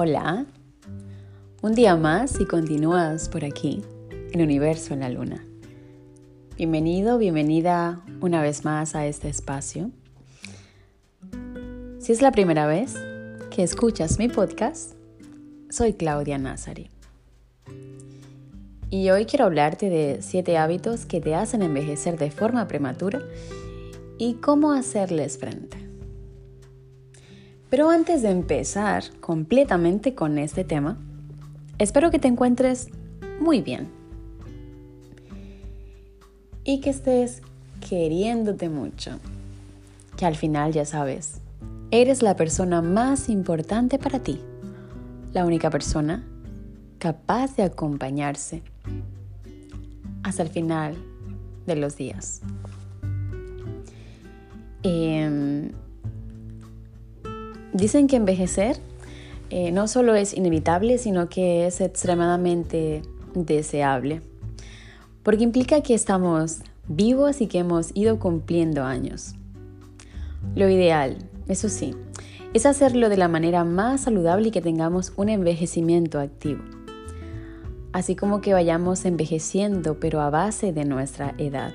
Hola, un día más y continúas por aquí, en Universo en la Luna. Bienvenido, bienvenida una vez más a este espacio. Si es la primera vez que escuchas mi podcast, soy Claudia Nazari. Y hoy quiero hablarte de siete hábitos que te hacen envejecer de forma prematura y cómo hacerles frente. Pero antes de empezar completamente con este tema, espero que te encuentres muy bien. Y que estés queriéndote mucho, que al final ya sabes, eres la persona más importante para ti, la única persona capaz de acompañarse hasta el final de los días. Em, dicen que envejecer eh, no solo es inevitable, sino que es extremadamente deseable, porque implica que estamos vivos y que hemos ido cumpliendo años. Lo ideal, eso sí, es hacerlo de la manera más saludable y que tengamos un envejecimiento activo así como que vayamos envejeciendo pero a base de nuestra edad,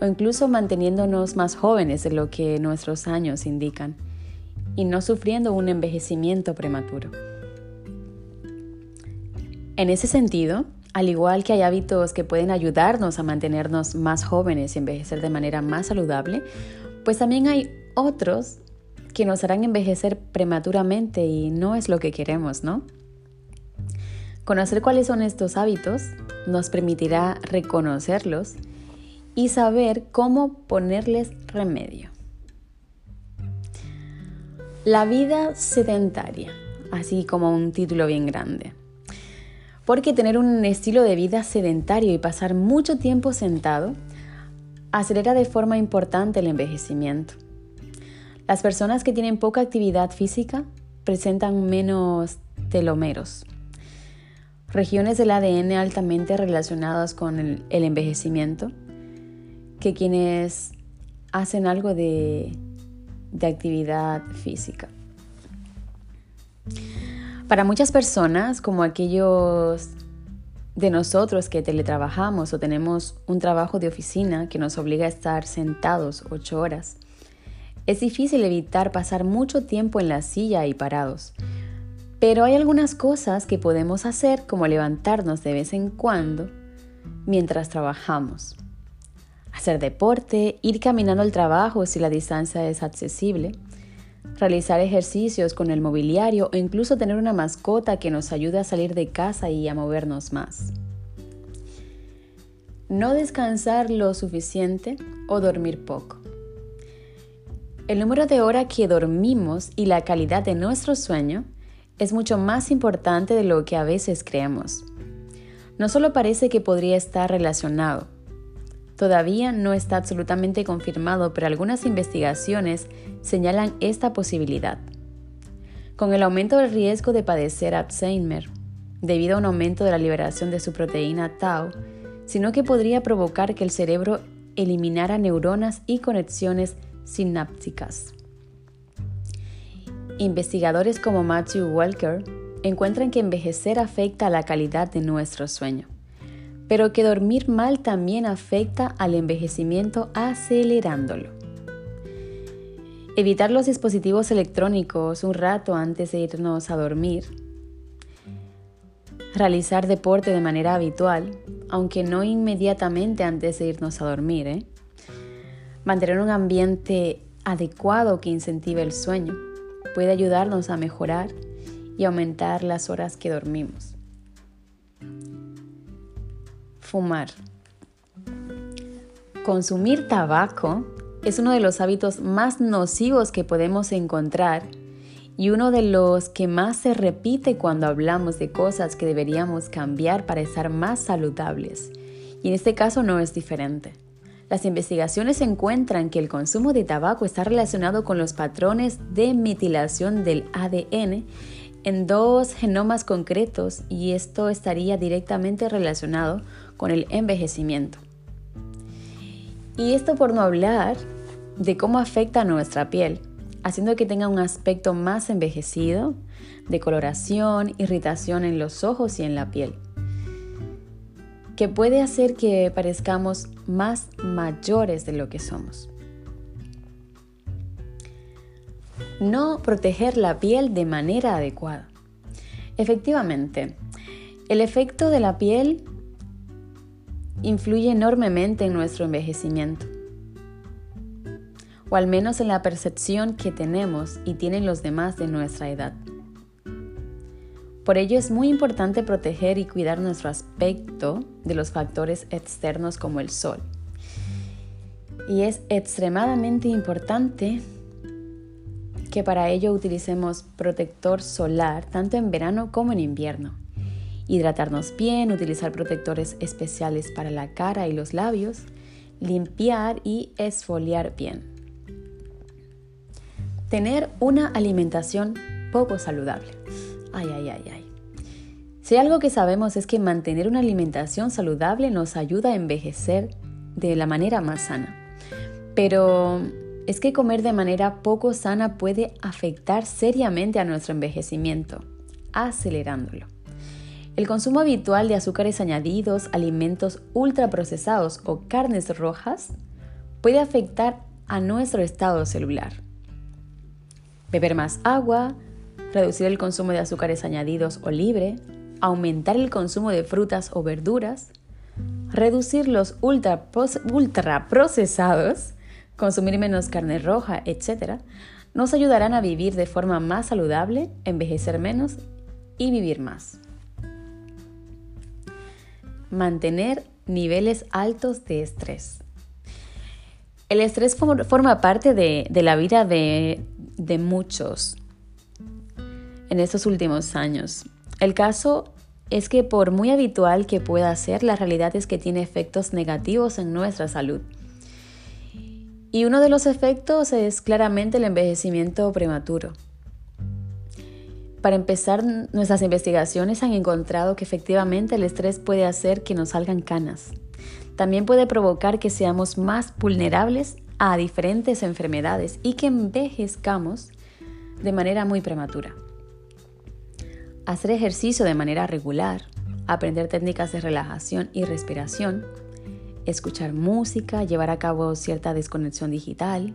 o incluso manteniéndonos más jóvenes de lo que nuestros años indican, y no sufriendo un envejecimiento prematuro. En ese sentido, al igual que hay hábitos que pueden ayudarnos a mantenernos más jóvenes y envejecer de manera más saludable, pues también hay otros que nos harán envejecer prematuramente y no es lo que queremos, ¿no? Conocer cuáles son estos hábitos nos permitirá reconocerlos y saber cómo ponerles remedio. La vida sedentaria, así como un título bien grande. Porque tener un estilo de vida sedentario y pasar mucho tiempo sentado acelera de forma importante el envejecimiento. Las personas que tienen poca actividad física presentan menos telomeros, regiones del ADN altamente relacionadas con el, envejecimiento, que quienes hacen algo de, de actividad física. Para muchas personas, como aquellos de nosotros que teletrabajamos o tenemos un trabajo de oficina que nos obliga a estar sentados ocho horas, es difícil evitar pasar mucho tiempo en la silla y parados, pero hay algunas cosas que podemos hacer como levantarnos de vez en cuando mientras trabajamos. Hacer deporte, ir caminando al trabajo si la distancia es accesible, realizar ejercicios con el mobiliario o incluso tener una mascota que nos ayude a salir de casa y a movernos más. No descansar lo suficiente o dormir poco. El número de horas que dormimos y la calidad de nuestro sueño es mucho más importante de lo que a veces creemos. No solo parece que podría estar relacionado, todavía no está absolutamente confirmado, pero algunas investigaciones señalan esta posibilidad. Con el aumento del riesgo de padecer Alzheimer, debido a un aumento de la liberación de su proteína tau, sino que podría provocar que el cerebro eliminara neuronas y conexiones sinápticas. Investigadores como Matthew Walker encuentran que envejecer afecta a la calidad de nuestro sueño, pero que dormir mal también afecta al envejecimiento acelerándolo. Evitar los dispositivos electrónicos un rato antes de irnos a dormir. Realizar deporte de manera habitual, aunque no inmediatamente antes de irnos a dormir. ¿eh? Mantener un ambiente adecuado que incentive el sueño puede ayudarnos a mejorar y aumentar las horas que dormimos. Fumar. Consumir tabaco es uno de los hábitos más nocivos que podemos encontrar y uno de los que más se repite cuando hablamos de cosas que deberíamos cambiar para estar más saludables. Y en este caso no es diferente. Las investigaciones encuentran que el consumo de tabaco está relacionado con los patrones de metilación del ADN en dos genomas concretos y esto estaría directamente relacionado con el envejecimiento. Y esto por no hablar de cómo afecta a nuestra piel, haciendo que tenga un aspecto más envejecido, de coloración, irritación en los ojos y en la piel, que puede hacer que parezcamos más mayores de lo que somos. No proteger la piel de manera adecuada. Efectivamente, el efecto de la piel influye enormemente en nuestro envejecimiento, o al menos en la percepción que tenemos y tienen los demás de nuestra edad. Por ello es muy importante proteger y cuidar nuestro aspecto de los factores externos como el sol. Y es extremadamente importante que para ello utilicemos protector solar tanto en verano como en invierno. Hidratarnos bien, utilizar protectores especiales para la cara y los labios, limpiar y esfoliar bien. Tener una alimentación poco saludable. Ay, ay, ay, ay. Si algo que sabemos es que mantener una alimentación saludable nos ayuda a envejecer de la manera más sana. Pero es que comer de manera poco sana puede afectar seriamente a nuestro envejecimiento, acelerándolo. El consumo habitual de azúcares añadidos, alimentos ultraprocesados o carnes rojas puede afectar a nuestro estado celular. Beber más agua, reducir el consumo de azúcares añadidos o libre, aumentar el consumo de frutas o verduras, reducir los ultraprocesados, consumir menos carne roja, etc., nos ayudarán a vivir de forma más saludable, envejecer menos y vivir más. Mantener niveles altos de estrés. El estrés forma parte de, la vida de, de muchos en estos últimos años. El caso es que por muy habitual que pueda ser, la realidad es que tiene efectos negativos en nuestra salud. Y uno de los efectos es claramente el envejecimiento prematuro. Para empezar, nuestras investigaciones han encontrado que efectivamente el estrés puede hacer que nos salgan canas. También puede provocar que seamos más vulnerables a diferentes enfermedades y que envejezcamos de manera muy prematura. Hacer ejercicio de manera regular, aprender técnicas de relajación y respiración, escuchar música, llevar a cabo cierta desconexión digital,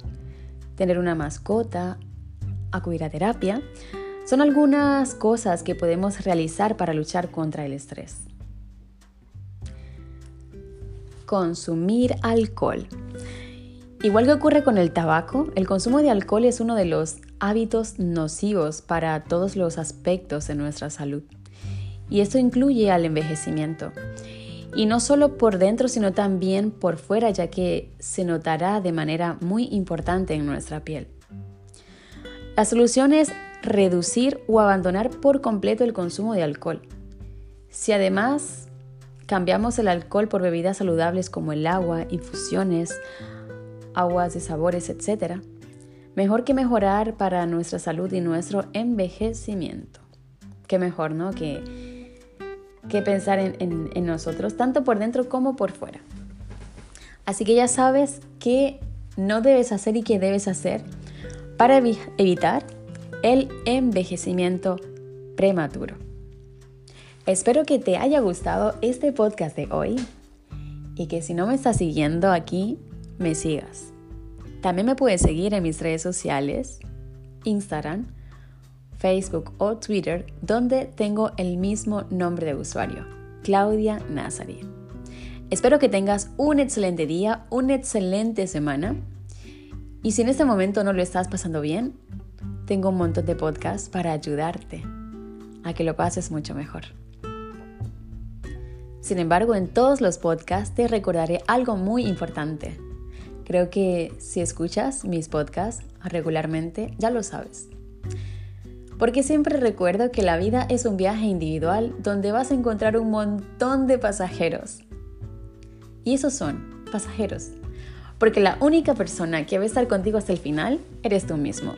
tener una mascota, acudir a terapia, son algunas cosas que podemos realizar para luchar contra el estrés. Consumir alcohol. Igual que ocurre con el tabaco, el consumo de alcohol es uno de los hábitos nocivos para todos los aspectos de nuestra salud. Y esto incluye al envejecimiento. Y no solo por dentro, sino también por fuera, ya que se notará de manera muy importante en nuestra piel. La solución es reducir o abandonar por completo el consumo de alcohol. Si además cambiamos el alcohol por bebidas saludables como el agua, infusiones, aguas de sabores, etc., mejor que mejorar para nuestra salud y nuestro envejecimiento. Qué mejor, ¿no? Que, que pensar en, en nosotros, tanto por dentro como por fuera. Así que ya sabes qué no debes hacer y qué debes hacer para evitar el envejecimiento prematuro. Espero que te haya gustado este podcast de hoy y que si no me estás siguiendo aquí, me sigas. También me puedes seguir en mis redes sociales, Instagram, Facebook o Twitter, donde tengo el mismo nombre de usuario, Claudia Nazari. Espero que tengas un excelente día, una excelente semana. Y si en este momento no lo estás pasando bien, tengo un montón de podcasts para ayudarte a que lo pases mucho mejor. Sin embargo, en todos los podcasts te recordaré algo muy importante. Creo que si escuchas mis podcasts regularmente, ya lo sabes. Porque siempre recuerdo que la vida es un viaje individual donde vas a encontrar un montón de pasajeros. Y esos son pasajeros. Porque la única persona que va a estar contigo hasta el final eres tú mismo.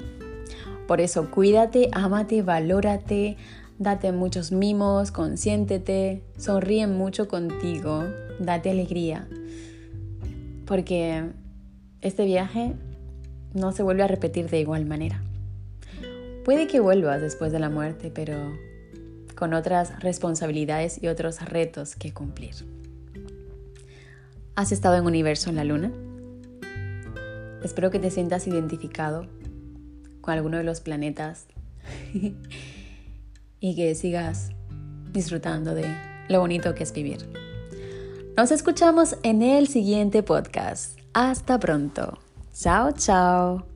Por eso cuídate, ámate, valórate, date muchos mimos, consiéntete, sonríe mucho contigo, date alegría. Porque este viaje no se vuelve a repetir de igual manera. Puede que vuelvas después de la muerte, pero con otras responsabilidades y otros retos que cumplir. ¿Has estado en Universo en la Luna? Espero que te sientas identificado alguno de los planetas y que sigas disfrutando de lo bonito que es vivir. Nos escuchamos en el siguiente podcast. Hasta pronto. Chao, chao.